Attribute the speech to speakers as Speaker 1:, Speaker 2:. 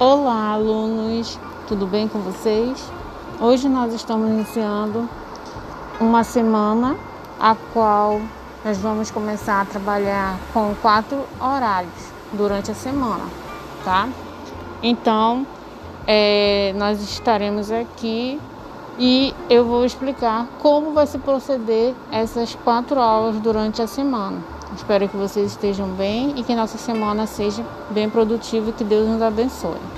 Speaker 1: Olá, alunos, tudo bem com vocês? Hoje nós estamos iniciando uma semana a qual nós vamos começar a trabalhar com quatro horários durante a semana, tá? Então, é, nós estaremos aqui e eu vou explicar como vai se proceder essas quatro aulas durante a semana. Espero que vocês estejam bem e que nossa semana seja bem produtiva e que Deus nos abençoe.